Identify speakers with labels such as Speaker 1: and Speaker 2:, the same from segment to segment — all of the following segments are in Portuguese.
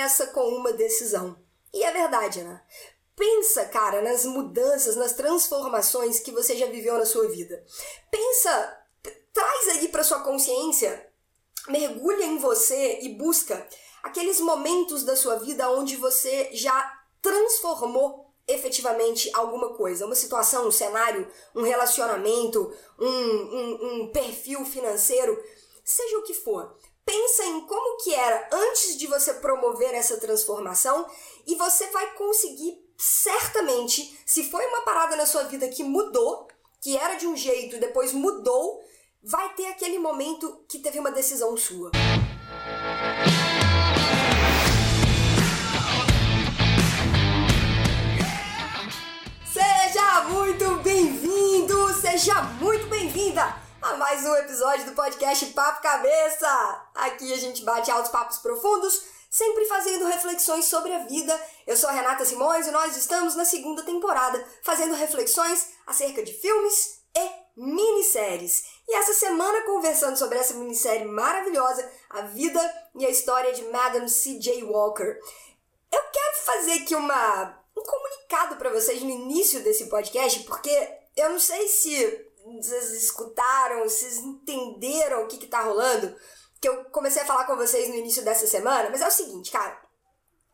Speaker 1: começa com uma decisão. E é verdade, né? Pensa, cara, nas mudanças, nas transformações que você já viveu na sua vida. Pensa, traz aí para sua consciência, mergulha em você e busca aqueles momentos da sua vida onde você já transformou efetivamente alguma coisa, uma situação, um cenário, um relacionamento, um, um, um perfil financeiro, seja o que for. Pensa em como que era antes de você promover essa transformação e você vai conseguir certamente, se foi uma parada na sua vida que mudou, que era de um jeito e depois mudou, vai ter aquele momento que teve uma decisão sua. Seja muito bem-vindo, seja muito mais um episódio do podcast Papo Cabeça. Aqui a gente bate altos papos profundos sempre fazendo reflexões sobre a vida. Eu sou a Renata Simões e nós estamos na segunda temporada fazendo reflexões acerca de filmes e minisséries. E essa semana conversando sobre essa minissérie maravilhosa, A Vida e a História de Madame C.J. Walker. Eu quero fazer aqui uma, um comunicado para vocês no início desse podcast, porque eu não sei se vocês escutaram, vocês entenderam o que, que tá rolando, que eu comecei a falar com vocês no início dessa semana, mas é o seguinte, cara.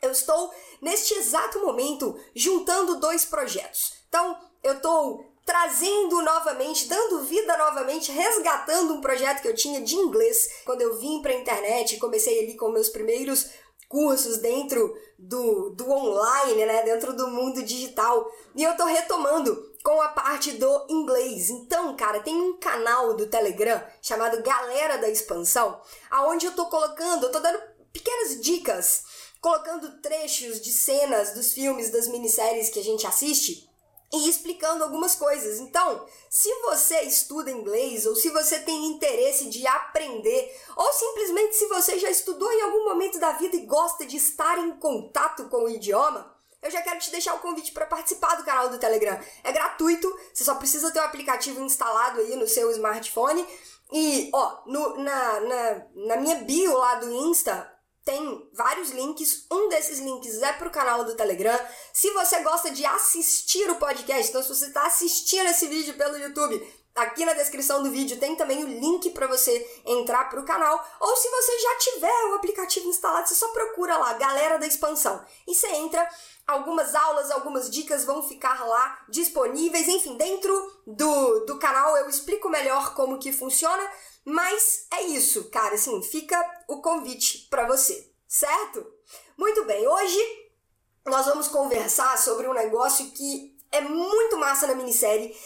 Speaker 1: Eu estou, neste exato momento, juntando dois projetos. Então, eu estou trazendo novamente, dando vida novamente, resgatando um projeto que eu tinha de inglês quando eu vim para a internet, comecei ali com meus primeiros cursos dentro do, do online, né, dentro do mundo digital. E eu tô retomando com a parte do inglês. Então, cara, tem um canal do Telegram chamado Galera da Expansão, aonde eu tô colocando, eu tô dando pequenas dicas, colocando trechos de cenas dos filmes, das minisséries que a gente assiste e explicando algumas coisas. Então, se você estuda inglês ou se você tem interesse de aprender, ou simplesmente se você já estudou em algum momento da vida e gosta de estar em contato com o idioma, eu já quero te deixar o convite para participar do canal do Telegram. É gratuito, você só precisa ter o aplicativo instalado aí no seu smartphone. E, ó, no, na, na, na minha bio lá do Insta, tem vários links. Um desses links é para o canal do Telegram. Se você gosta de assistir o podcast, então se você está assistindo esse vídeo pelo YouTube, aqui na descrição do vídeo tem também o link para você entrar para o canal. Ou se você já tiver o aplicativo instalado, você só procura lá, Galera da Expansão. E você entra. Algumas aulas, algumas dicas vão ficar lá disponíveis. Enfim, dentro do, do canal eu explico melhor como que funciona. Mas é isso, cara, assim, fica o convite para você, certo? Muito bem, hoje nós vamos conversar sobre um negócio que é muito massa na minissérie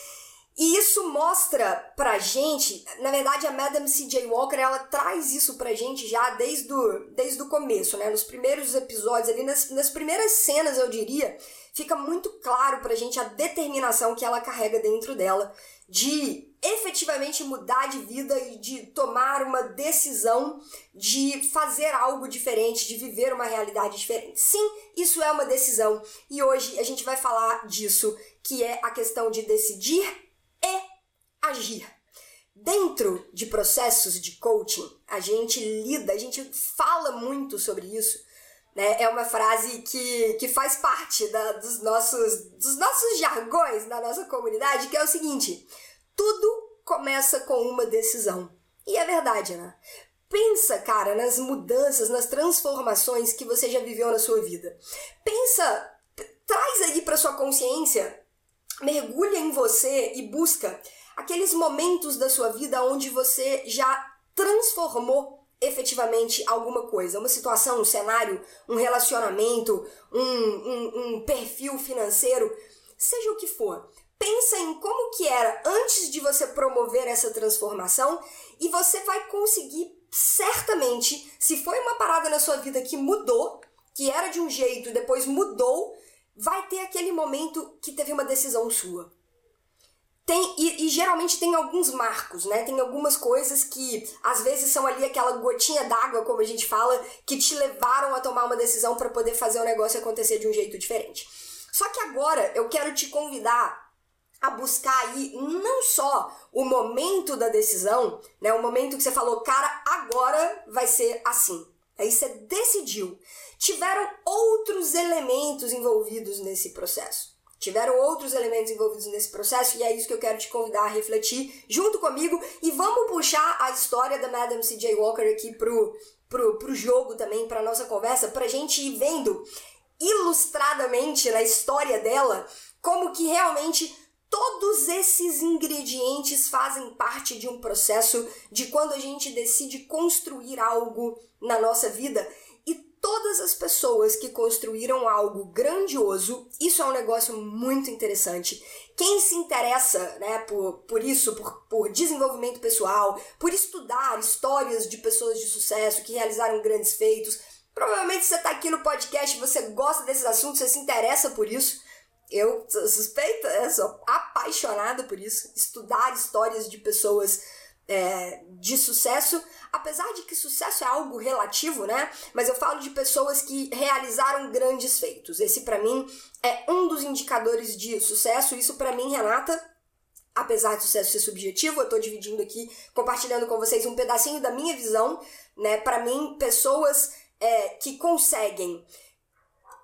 Speaker 1: e isso mostra pra gente, na verdade a Madame C.J. Walker, ela traz isso pra gente já desde o, desde o começo, né? Nos primeiros episódios ali, nas, nas primeiras cenas, eu diria, fica muito claro pra gente a determinação que ela carrega dentro dela de efetivamente mudar de vida e de tomar uma decisão de fazer algo diferente, de viver uma realidade diferente. Sim, isso é uma decisão e hoje a gente vai falar disso, que é a questão de decidir agir. Dentro de processos de coaching, a gente lida, a gente fala muito sobre isso. Né? É uma frase que, que faz parte da, dos, nossos, dos nossos jargões na nossa comunidade, que é o seguinte: tudo começa com uma decisão. E é verdade, né? Pensa, cara, nas mudanças, nas transformações que você já viveu na sua vida. Pensa, traz aí para sua consciência, mergulha em você e busca aqueles momentos da sua vida onde você já transformou efetivamente alguma coisa, uma situação, um cenário, um relacionamento, um, um, um perfil financeiro, seja o que for. Pensa em como que era antes de você promover essa transformação e você vai conseguir certamente, se foi uma parada na sua vida que mudou, que era de um jeito e depois mudou, vai ter aquele momento que teve uma decisão sua. Tem, e, e, geralmente tem alguns marcos, né? Tem algumas coisas que às vezes são ali aquela gotinha d'água, como a gente fala, que te levaram a tomar uma decisão para poder fazer o negócio acontecer de um jeito diferente. Só que agora eu quero te convidar a buscar aí não só o momento da decisão, né? O momento que você falou, cara, agora vai ser assim. Aí você decidiu. Tiveram outros elementos envolvidos nesse processo. Tiveram outros elementos envolvidos nesse processo e é isso que eu quero te convidar a refletir junto comigo e vamos puxar a história da Madame C.J. Walker aqui pro, pro, pro jogo também, pra nossa conversa, pra gente ir vendo ilustradamente na história dela como que realmente todos esses ingredientes fazem parte de um processo de quando a gente decide construir algo na nossa vida todas as pessoas que construíram algo grandioso, isso é um negócio muito interessante. Quem se interessa né, por, por isso, por, por desenvolvimento pessoal, por estudar histórias de pessoas de sucesso que realizaram grandes feitos, provavelmente você está aqui no podcast, você gosta desses assuntos, você se interessa por isso. Eu sou suspeita, eu sou apaixonada por isso. Estudar histórias de pessoas é, de sucesso, apesar de que sucesso é algo relativo, né? Mas eu falo de pessoas que realizaram grandes feitos. Esse para mim é um dos indicadores de sucesso. Isso para mim, Renata, apesar de sucesso ser subjetivo, eu tô dividindo aqui, compartilhando com vocês um pedacinho da minha visão, né? Para mim, pessoas é, que conseguem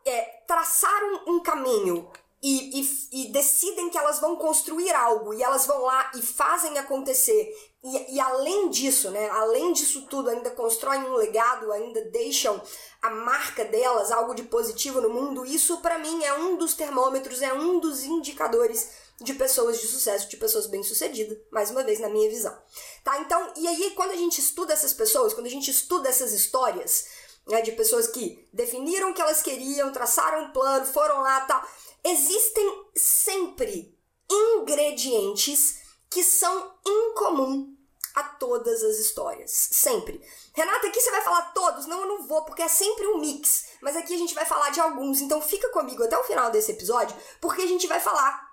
Speaker 1: é, traçar um, um caminho e, e, e, decidem que elas vão construir algo e elas vão lá e fazem acontecer e, e, além disso, né, além disso tudo, ainda constroem um legado, ainda deixam a marca delas, algo de positivo no mundo, isso para mim é um dos termômetros, é um dos indicadores de pessoas de sucesso, de pessoas bem-sucedidas, mais uma vez na minha visão. Tá? Então, e aí quando a gente estuda essas pessoas, quando a gente estuda essas histórias, né, de pessoas que definiram o que elas queriam, traçaram um plano, foram lá, tal, existem sempre ingredientes que são incomum a todas as histórias. Sempre. Renata, aqui você vai falar todos? Não, eu não vou, porque é sempre um mix. Mas aqui a gente vai falar de alguns. Então fica comigo até o final desse episódio, porque a gente vai falar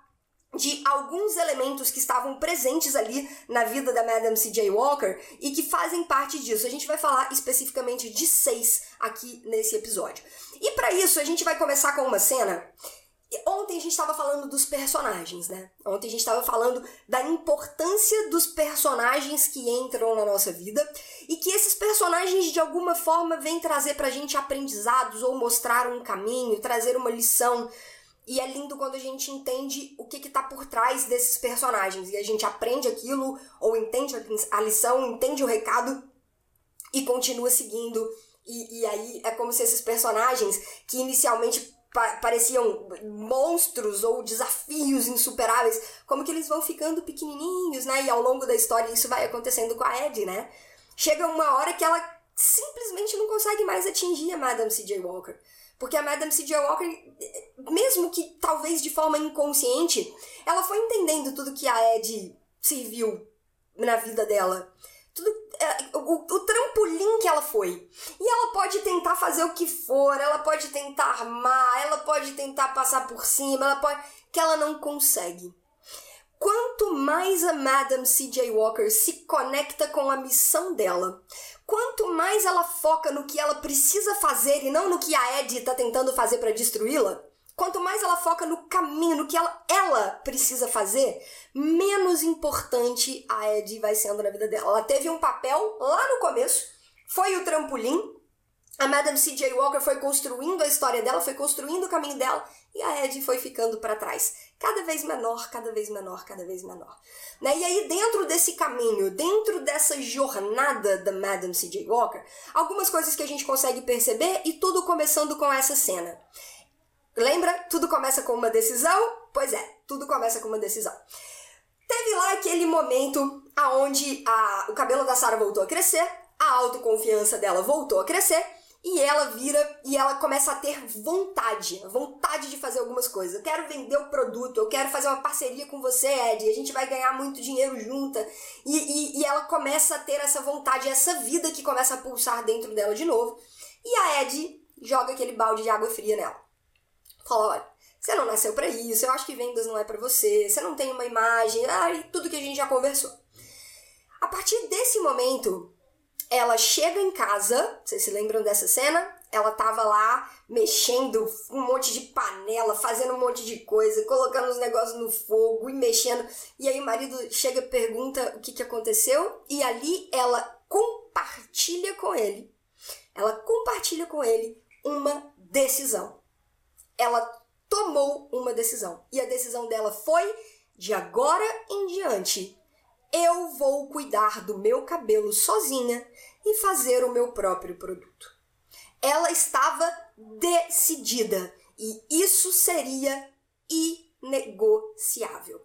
Speaker 1: de alguns elementos que estavam presentes ali na vida da Madame C.J. Walker e que fazem parte disso. A gente vai falar especificamente de seis aqui nesse episódio. E para isso, a gente vai começar com uma cena Ontem a gente estava falando dos personagens, né? Ontem a gente estava falando da importância dos personagens que entram na nossa vida e que esses personagens de alguma forma vêm trazer pra gente aprendizados ou mostrar um caminho, trazer uma lição. E é lindo quando a gente entende o que está por trás desses personagens e a gente aprende aquilo ou entende a lição, entende o recado e continua seguindo. E, e aí é como se esses personagens que inicialmente pa pareciam monstros ou desafios insuperáveis, como que eles vão ficando pequenininhos, né? E ao longo da história isso vai acontecendo com a Ed, né? Chega uma hora que ela simplesmente não consegue mais atingir a Madame C.J. Walker. Porque a Madame C.J. Walker, mesmo que talvez de forma inconsciente, ela foi entendendo tudo que a Ed serviu na vida dela tudo, é, o, o trampolim que ela foi. E ela pode tentar fazer o que for, ela pode tentar armar, ela pode tentar passar por cima, ela pode. que ela não consegue. Quanto mais a Madame C.J. Walker se conecta com a missão dela, quanto mais ela foca no que ela precisa fazer e não no que a Ed está tentando fazer para destruí-la, Quanto mais ela foca no caminho, no que ela, ela precisa fazer, menos importante a Ed vai sendo na vida dela. Ela teve um papel lá no começo, foi o trampolim. A Madame C.J. Walker foi construindo a história dela, foi construindo o caminho dela, e a Ed foi ficando para trás. Cada vez menor, cada vez menor, cada vez menor. Né? E aí, dentro desse caminho, dentro dessa jornada da Madame C.J. Walker, algumas coisas que a gente consegue perceber, e tudo começando com essa cena. Lembra? Tudo começa com uma decisão? Pois é, tudo começa com uma decisão. Teve lá aquele momento aonde a, o cabelo da Sarah voltou a crescer, a autoconfiança dela voltou a crescer e ela vira e ela começa a ter vontade, vontade de fazer algumas coisas. Eu quero vender o produto, eu quero fazer uma parceria com você, Ed, a gente vai ganhar muito dinheiro junta. E, e, e ela começa a ter essa vontade, essa vida que começa a pulsar dentro dela de novo. E a Ed joga aquele balde de água fria nela. Fala, olha, você não nasceu para isso, eu acho que vendas não é para você, você não tem uma imagem, ah, e tudo que a gente já conversou. A partir desse momento, ela chega em casa, vocês se lembram dessa cena? Ela tava lá mexendo um monte de panela, fazendo um monte de coisa, colocando os negócios no fogo e mexendo. E aí o marido chega e pergunta o que, que aconteceu, e ali ela compartilha com ele ela compartilha com ele uma decisão. Ela tomou uma decisão. E a decisão dela foi: de agora em diante, eu vou cuidar do meu cabelo sozinha e fazer o meu próprio produto. Ela estava decidida e isso seria inegociável.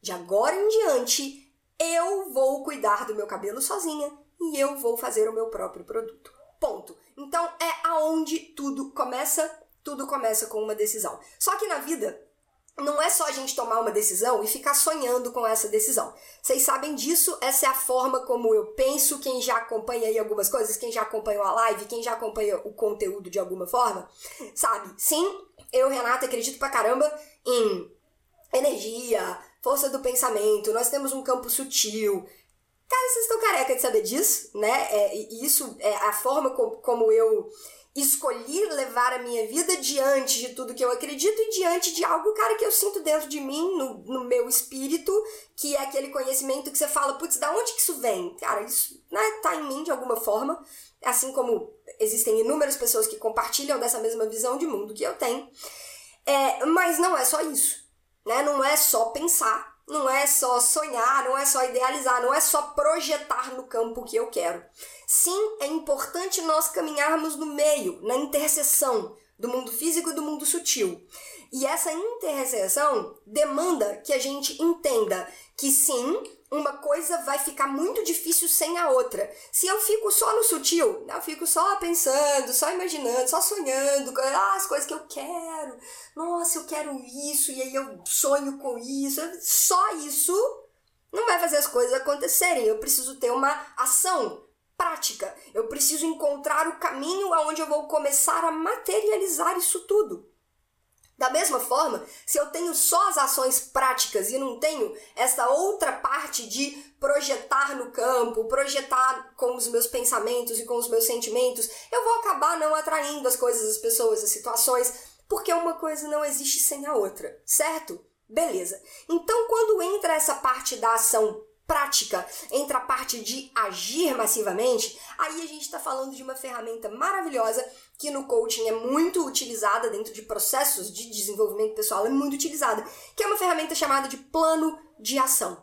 Speaker 1: De agora em diante, eu vou cuidar do meu cabelo sozinha e eu vou fazer o meu próprio produto. Ponto. Então é aonde tudo começa. Tudo começa com uma decisão. Só que na vida não é só a gente tomar uma decisão e ficar sonhando com essa decisão. Vocês sabem disso, essa é a forma como eu penso. Quem já acompanha aí algumas coisas, quem já acompanhou a live, quem já acompanha o conteúdo de alguma forma, sabe? Sim, eu, Renata, acredito pra caramba em energia, força do pensamento, nós temos um campo sutil. Cara, vocês estão careca de saber disso, né? É, e isso é a forma como eu escolhi levar a minha vida diante de tudo que eu acredito e diante de algo, cara, que eu sinto dentro de mim, no, no meu espírito, que é aquele conhecimento que você fala, putz, da onde que isso vem? Cara, isso né, tá em mim de alguma forma, assim como existem inúmeras pessoas que compartilham dessa mesma visão de mundo que eu tenho. É, mas não é só isso, né? Não é só pensar, não é só sonhar, não é só idealizar, não é só projetar no campo que eu quero. Sim, é importante nós caminharmos no meio, na interseção do mundo físico e do mundo sutil. E essa interseção demanda que a gente entenda que sim, uma coisa vai ficar muito difícil sem a outra. Se eu fico só no sutil, eu fico só pensando, só imaginando, só sonhando, ah, as coisas que eu quero. Nossa, eu quero isso, e aí eu sonho com isso. Só isso não vai fazer as coisas acontecerem. Eu preciso ter uma ação prática. Eu preciso encontrar o caminho aonde eu vou começar a materializar isso tudo. Da mesma forma, se eu tenho só as ações práticas e não tenho essa outra parte de projetar no campo, projetar com os meus pensamentos e com os meus sentimentos, eu vou acabar não atraindo as coisas, as pessoas, as situações, porque uma coisa não existe sem a outra, certo? Beleza. Então, quando entra essa parte da ação prática, entra a parte de agir massivamente, aí a gente está falando de uma ferramenta maravilhosa que no coaching é muito utilizada dentro de processos de desenvolvimento pessoal, é muito utilizada, que é uma ferramenta chamada de plano de ação.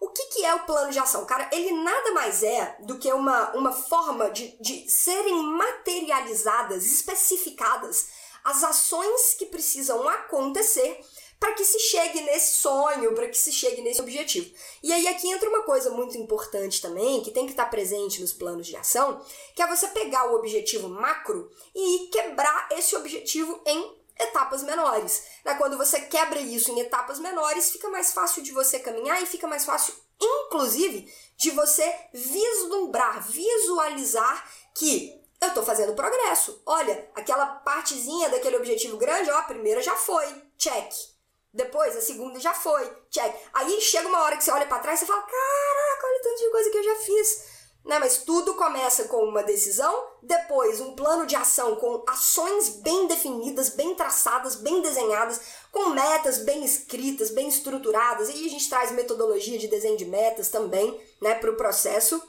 Speaker 1: O que, que é o plano de ação? Cara, ele nada mais é do que uma, uma forma de, de serem materializadas, especificadas, as ações que precisam acontecer para que se chegue nesse sonho, para que se chegue nesse objetivo. E aí aqui entra uma coisa muito importante também, que tem que estar presente nos planos de ação, que é você pegar o objetivo macro e quebrar esse objetivo em etapas menores. Né? Quando você quebra isso em etapas menores, fica mais fácil de você caminhar e fica mais fácil, inclusive, de você vislumbrar, visualizar que eu estou fazendo progresso. Olha, aquela partezinha daquele objetivo grande, ó, a primeira já foi, check. Depois, a segunda já foi, check. Aí chega uma hora que você olha para trás e fala: Caraca, olha o tanto de coisa que eu já fiz. Né? Mas tudo começa com uma decisão, depois um plano de ação com ações bem definidas, bem traçadas, bem desenhadas, com metas bem escritas, bem estruturadas. E a gente traz metodologia de desenho de metas também né, para o processo.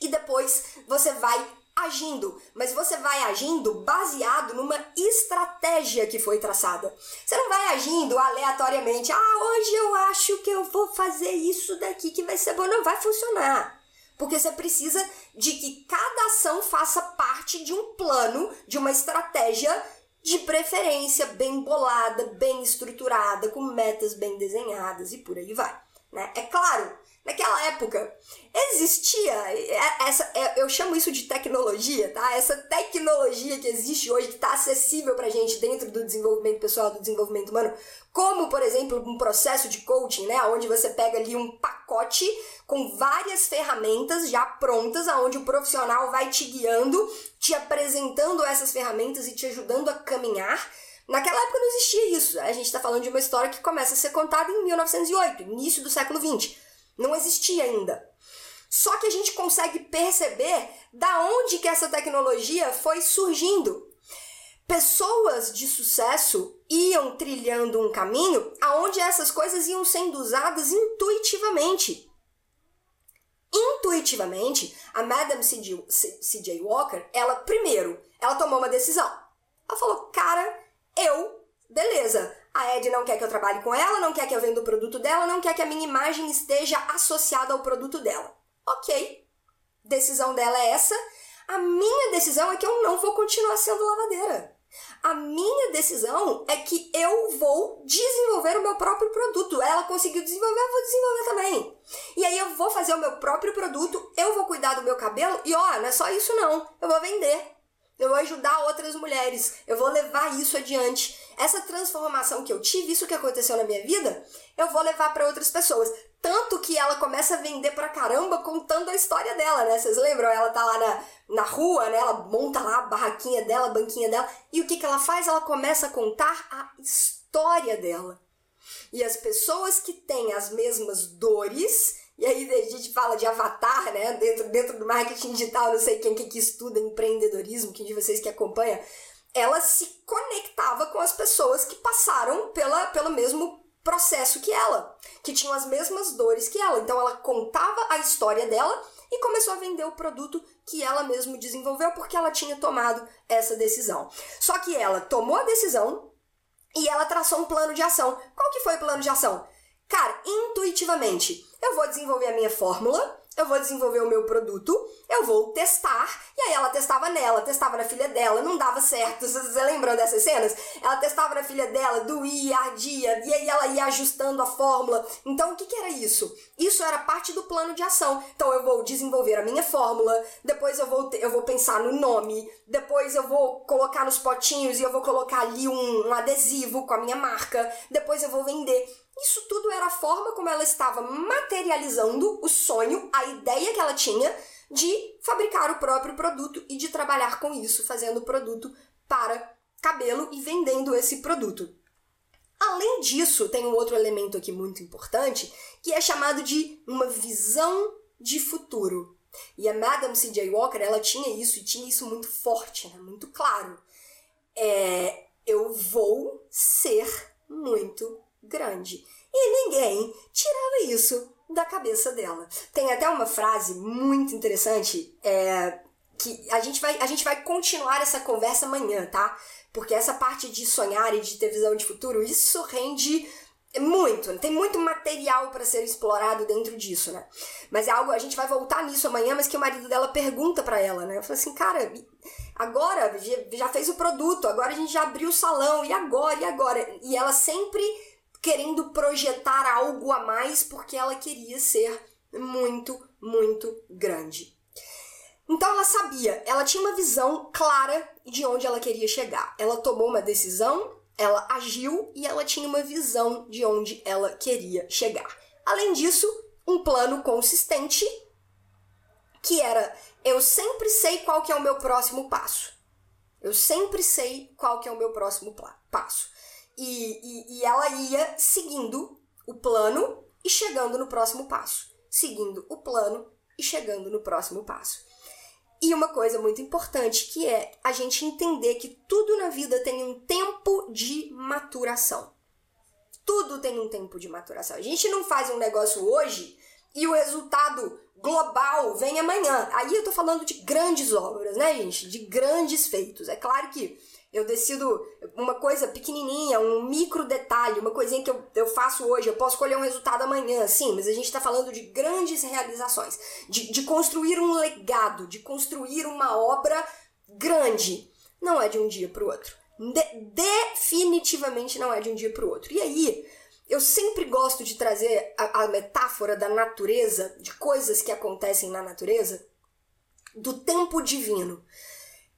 Speaker 1: E depois você vai agindo, mas você vai agindo baseado numa estratégia que foi traçada. Você não vai agindo aleatoriamente. Ah, hoje eu acho que eu vou fazer isso daqui que vai ser bom. Não vai funcionar. Porque você precisa de que cada ação faça parte de um plano, de uma estratégia de preferência bem bolada, bem estruturada, com metas bem desenhadas e por aí vai. Né? É claro Naquela época existia essa, é, eu chamo isso de tecnologia, tá? Essa tecnologia que existe hoje, que está acessível pra gente dentro do desenvolvimento pessoal, do desenvolvimento humano, como, por exemplo, um processo de coaching, né? Onde você pega ali um pacote com várias ferramentas já prontas, aonde o profissional vai te guiando, te apresentando essas ferramentas e te ajudando a caminhar. Naquela época não existia isso. A gente está falando de uma história que começa a ser contada em 1908, início do século 20. Não existia ainda. Só que a gente consegue perceber da onde que essa tecnologia foi surgindo. Pessoas de sucesso iam trilhando um caminho aonde essas coisas iam sendo usadas intuitivamente. Intuitivamente, a Madame C.J. Walker, ela, primeiro, ela tomou uma decisão. Ela falou, cara, eu, beleza, a Ed não quer que eu trabalhe com ela, não quer que eu venda o produto dela, não quer que a minha imagem esteja associada ao produto dela. Ok, decisão dela é essa. A minha decisão é que eu não vou continuar sendo lavadeira. A minha decisão é que eu vou desenvolver o meu próprio produto. Ela conseguiu desenvolver, eu vou desenvolver também. E aí eu vou fazer o meu próprio produto, eu vou cuidar do meu cabelo e ó, não é só isso não, eu vou vender. Eu vou ajudar outras mulheres, eu vou levar isso adiante. Essa transformação que eu tive, isso que aconteceu na minha vida, eu vou levar para outras pessoas. Tanto que ela começa a vender pra caramba contando a história dela, né? Vocês lembram? Ela tá lá na, na rua, né? Ela monta lá a barraquinha dela, a banquinha dela. E o que, que ela faz? Ela começa a contar a história dela. E as pessoas que têm as mesmas dores, e aí a gente fala de avatar, né? Dentro, dentro do marketing digital, não sei quem que, que estuda empreendedorismo, quem de vocês que acompanha, ela se conectava com as pessoas que passaram pela, pelo mesmo processo que ela, que tinham as mesmas dores que ela. Então ela contava a história dela e começou a vender o produto que ela mesma desenvolveu porque ela tinha tomado essa decisão. Só que ela tomou a decisão e ela traçou um plano de ação. Qual que foi o plano de ação? Cara, intuitivamente, eu vou desenvolver a minha fórmula eu vou desenvolver o meu produto, eu vou testar, e aí ela testava nela, testava na filha dela, não dava certo. Você lembram dessas cenas? Ela testava na filha dela, doía, ardia, e aí ela ia ajustando a fórmula. Então, o que, que era isso? Isso era parte do plano de ação. Então, eu vou desenvolver a minha fórmula, depois eu vou, eu vou pensar no nome, depois eu vou colocar nos potinhos e eu vou colocar ali um, um adesivo com a minha marca, depois eu vou vender. Isso tudo era a forma como ela estava materializando o sonho, a ideia que ela tinha de fabricar o próprio produto e de trabalhar com isso, fazendo produto para cabelo e vendendo esse produto. Além disso, tem um outro elemento aqui muito importante, que é chamado de uma visão de futuro. E a Madame C.J. Walker, ela tinha isso e tinha isso muito forte, né? muito claro. É, eu vou ser muito grande. E ninguém tirava isso da cabeça dela. Tem até uma frase muito interessante é, que a gente, vai, a gente vai continuar essa conversa amanhã, tá? Porque essa parte de sonhar e de ter visão de futuro, isso rende muito, tem muito material para ser explorado dentro disso, né? Mas é algo, a gente vai voltar nisso amanhã, mas que o marido dela pergunta para ela, né? Falei assim, cara, agora já fez o produto, agora a gente já abriu o salão, e agora, e agora? E ela sempre querendo projetar algo a mais porque ela queria ser muito, muito grande. Então ela sabia, ela tinha uma visão clara de onde ela queria chegar. Ela tomou uma decisão, ela agiu e ela tinha uma visão de onde ela queria chegar. Além disso, um plano consistente que era eu sempre sei qual que é o meu próximo passo. Eu sempre sei qual que é o meu próximo passo. E, e, e ela ia seguindo o plano e chegando no próximo passo. Seguindo o plano e chegando no próximo passo. E uma coisa muito importante que é a gente entender que tudo na vida tem um tempo de maturação. Tudo tem um tempo de maturação. A gente não faz um negócio hoje e o resultado global vem amanhã. Aí eu tô falando de grandes obras, né, gente? De grandes feitos. É claro que eu decido uma coisa pequenininha, um micro detalhe, uma coisinha que eu, eu faço hoje, eu posso colher um resultado amanhã, sim, mas a gente está falando de grandes realizações, de, de construir um legado, de construir uma obra grande. Não é de um dia para o outro. De, definitivamente não é de um dia para o outro. E aí, eu sempre gosto de trazer a, a metáfora da natureza, de coisas que acontecem na natureza, do tempo divino.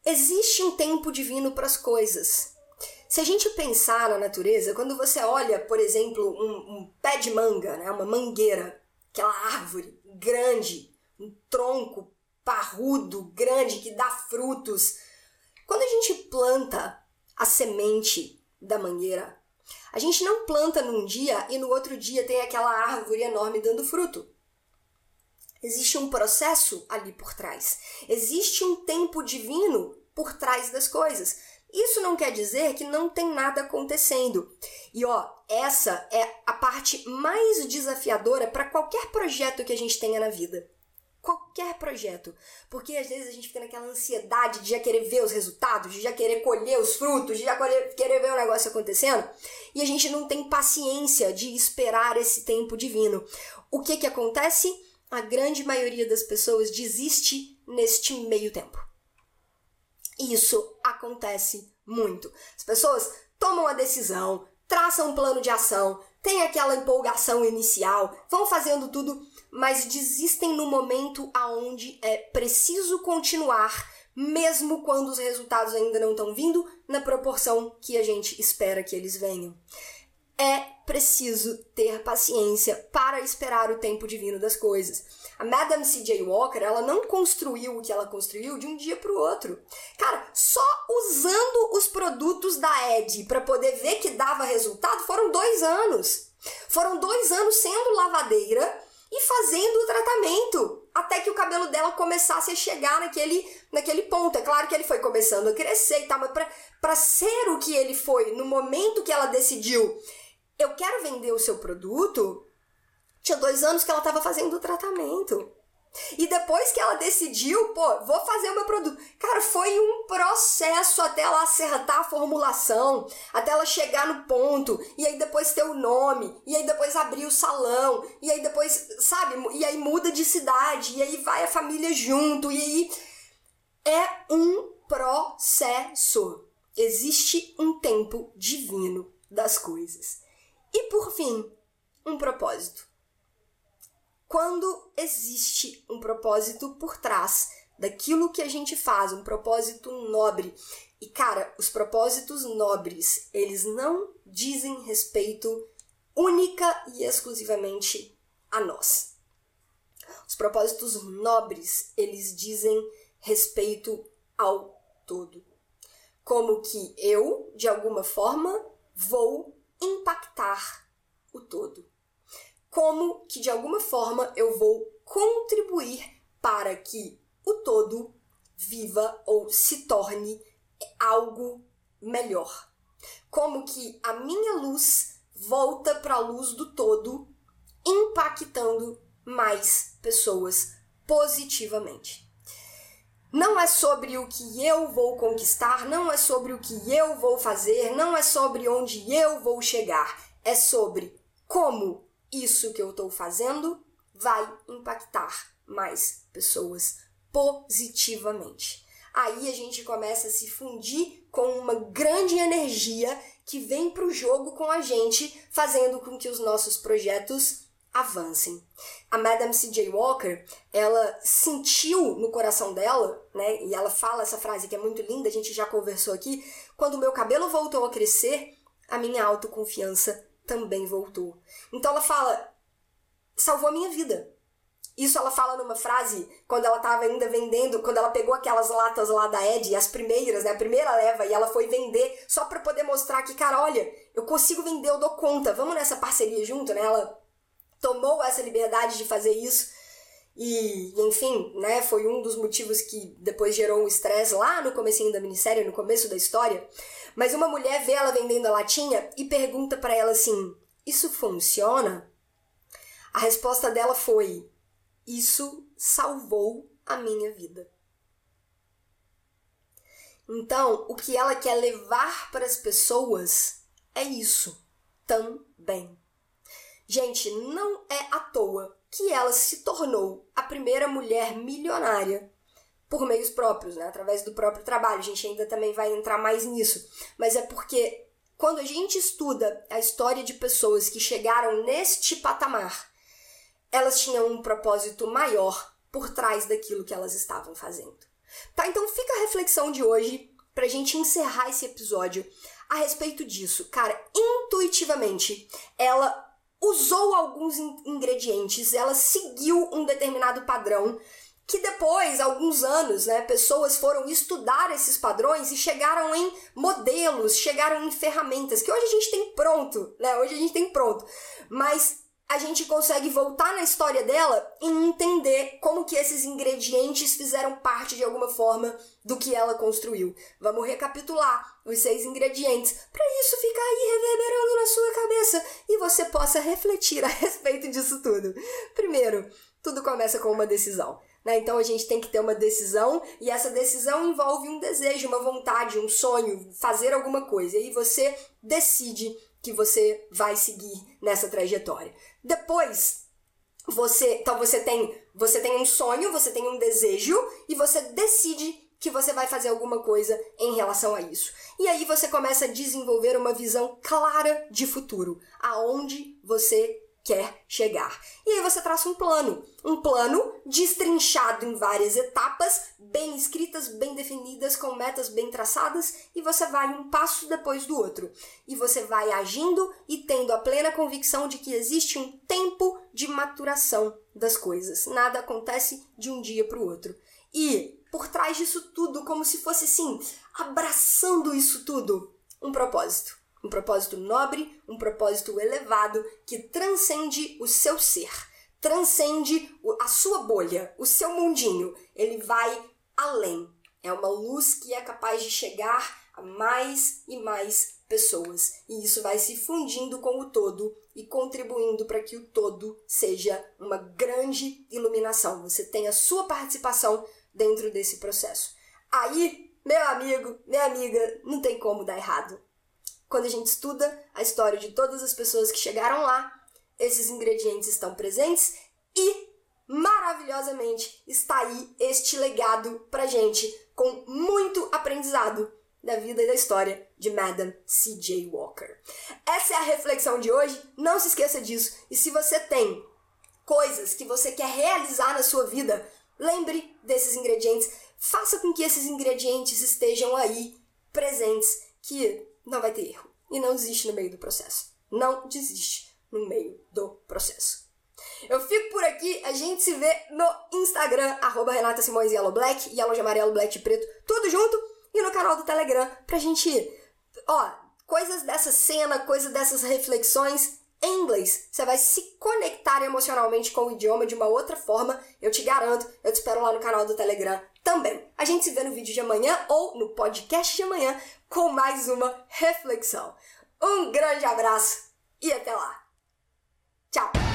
Speaker 1: Existe um tempo divino para as coisas. Se a gente pensar na natureza, quando você olha, por exemplo, um, um pé de manga, né, uma mangueira, aquela árvore grande, um tronco parrudo, grande, que dá frutos. Quando a gente planta a semente da mangueira, a gente não planta num dia e no outro dia tem aquela árvore enorme dando fruto. Existe um processo ali por trás. Existe um tempo divino por trás das coisas. Isso não quer dizer que não tem nada acontecendo. E ó, essa é a parte mais desafiadora para qualquer projeto que a gente tenha na vida. qualquer projeto. Porque às vezes a gente fica naquela ansiedade de já querer ver os resultados, de já querer colher os frutos, de já querer ver o negócio acontecendo, e a gente não tem paciência de esperar esse tempo divino. O que que acontece? A grande maioria das pessoas desiste neste meio tempo. Isso acontece muito. As pessoas tomam a decisão, traçam um plano de ação, tem aquela empolgação inicial, vão fazendo tudo, mas desistem no momento aonde é preciso continuar, mesmo quando os resultados ainda não estão vindo na proporção que a gente espera que eles venham. É preciso ter paciência para esperar o tempo divino das coisas. A Madame C.J. Walker, ela não construiu o que ela construiu de um dia para o outro. Cara, só usando os produtos da Ed para poder ver que dava resultado foram dois anos. Foram dois anos sendo lavadeira e fazendo o tratamento até que o cabelo dela começasse a chegar naquele, naquele ponto. É claro que ele foi começando a crescer e tal, mas para ser o que ele foi no momento que ela decidiu, eu quero vender o seu produto, tinha dois anos que ela estava fazendo o tratamento. E depois que ela decidiu, pô, vou fazer o meu produto. Cara, foi um processo até ela acertar a formulação, até ela chegar no ponto, e aí depois ter o nome, e aí depois abrir o salão, e aí depois, sabe, e aí muda de cidade, e aí vai a família junto, e aí é um processo. Existe um tempo divino das coisas. E por fim, um propósito quando existe um propósito por trás daquilo que a gente faz, um propósito nobre. E cara, os propósitos nobres, eles não dizem respeito única e exclusivamente a nós. Os propósitos nobres, eles dizem respeito ao todo. Como que eu, de alguma forma, vou impactar o todo como que de alguma forma eu vou contribuir para que o todo viva ou se torne algo melhor. Como que a minha luz volta para a luz do todo, impactando mais pessoas positivamente. Não é sobre o que eu vou conquistar, não é sobre o que eu vou fazer, não é sobre onde eu vou chegar, é sobre como isso que eu estou fazendo vai impactar mais pessoas positivamente. Aí a gente começa a se fundir com uma grande energia que vem para o jogo com a gente, fazendo com que os nossos projetos avancem. A Madame C.J. Walker, ela sentiu no coração dela, né, e ela fala essa frase que é muito linda, a gente já conversou aqui, quando o meu cabelo voltou a crescer, a minha autoconfiança também voltou. Então ela fala: salvou a minha vida. Isso ela fala numa frase quando ela estava ainda vendendo, quando ela pegou aquelas latas lá da Ed, as primeiras, né, a primeira leva, e ela foi vender só para poder mostrar que, cara, olha, eu consigo vender, eu dou conta, vamos nessa parceria junto, né? Ela tomou essa liberdade de fazer isso. E, enfim, né, foi um dos motivos que depois gerou um estresse lá no comecinho da minissérie, no começo da história. Mas uma mulher vê ela vendendo a latinha e pergunta para ela assim: "Isso funciona?" A resposta dela foi: "Isso salvou a minha vida." Então, o que ela quer levar para as pessoas é isso também. Gente, não é à toa que ela se tornou a primeira mulher milionária por meios próprios, né? através do próprio trabalho. A gente ainda também vai entrar mais nisso. Mas é porque quando a gente estuda a história de pessoas que chegaram neste patamar, elas tinham um propósito maior por trás daquilo que elas estavam fazendo. Tá? Então fica a reflexão de hoje pra gente encerrar esse episódio a respeito disso. Cara, intuitivamente, ela usou alguns ingredientes, ela seguiu um determinado padrão que depois, alguns anos, né, pessoas foram estudar esses padrões e chegaram em modelos, chegaram em ferramentas que hoje a gente tem pronto, né? Hoje a gente tem pronto. Mas a gente consegue voltar na história dela e entender como que esses ingredientes fizeram parte de alguma forma do que ela construiu. Vamos recapitular os seis ingredientes para isso ficar aí reverberando na sua cabeça e você possa refletir a respeito disso tudo. Primeiro, tudo começa com uma decisão. Né? Então a gente tem que ter uma decisão e essa decisão envolve um desejo, uma vontade, um sonho, fazer alguma coisa. E você decide que você vai seguir nessa trajetória. Depois, você, então você tem, você tem um sonho, você tem um desejo e você decide que você vai fazer alguma coisa em relação a isso. E aí você começa a desenvolver uma visão clara de futuro, aonde você quer chegar. E aí você traça um plano, um plano destrinchado em várias etapas, bem escritas, bem definidas, com metas bem traçadas, e você vai um passo depois do outro. E você vai agindo e tendo a plena convicção de que existe um tempo de maturação das coisas. Nada acontece de um dia para o outro. E por trás disso tudo, como se fosse assim, abraçando isso tudo, um propósito um propósito nobre, um propósito elevado que transcende o seu ser, transcende a sua bolha, o seu mundinho. Ele vai além. É uma luz que é capaz de chegar a mais e mais pessoas. E isso vai se fundindo com o todo e contribuindo para que o todo seja uma grande iluminação. Você tem a sua participação dentro desse processo. Aí, meu amigo, minha amiga, não tem como dar errado. Quando a gente estuda a história de todas as pessoas que chegaram lá, esses ingredientes estão presentes e maravilhosamente está aí este legado pra gente com muito aprendizado da vida e da história de Madame C.J. Walker. Essa é a reflexão de hoje, não se esqueça disso. E se você tem coisas que você quer realizar na sua vida, lembre desses ingredientes, faça com que esses ingredientes estejam aí presentes, que não vai ter erro. E não desiste no meio do processo. Não desiste no meio do processo. Eu fico por aqui, a gente se vê no Instagram, arroba Renata Simões Yellow Black, Yellow de amarelo, black de preto, tudo junto, e no canal do Telegram pra gente, ó, coisas dessa cena, coisas dessas reflexões em inglês. Você vai se conectar emocionalmente com o idioma de uma outra forma, eu te garanto, eu te espero lá no canal do Telegram também. A gente se vê no vídeo de amanhã ou no podcast de amanhã com mais uma reflexão. Um grande abraço e até lá. Tchau!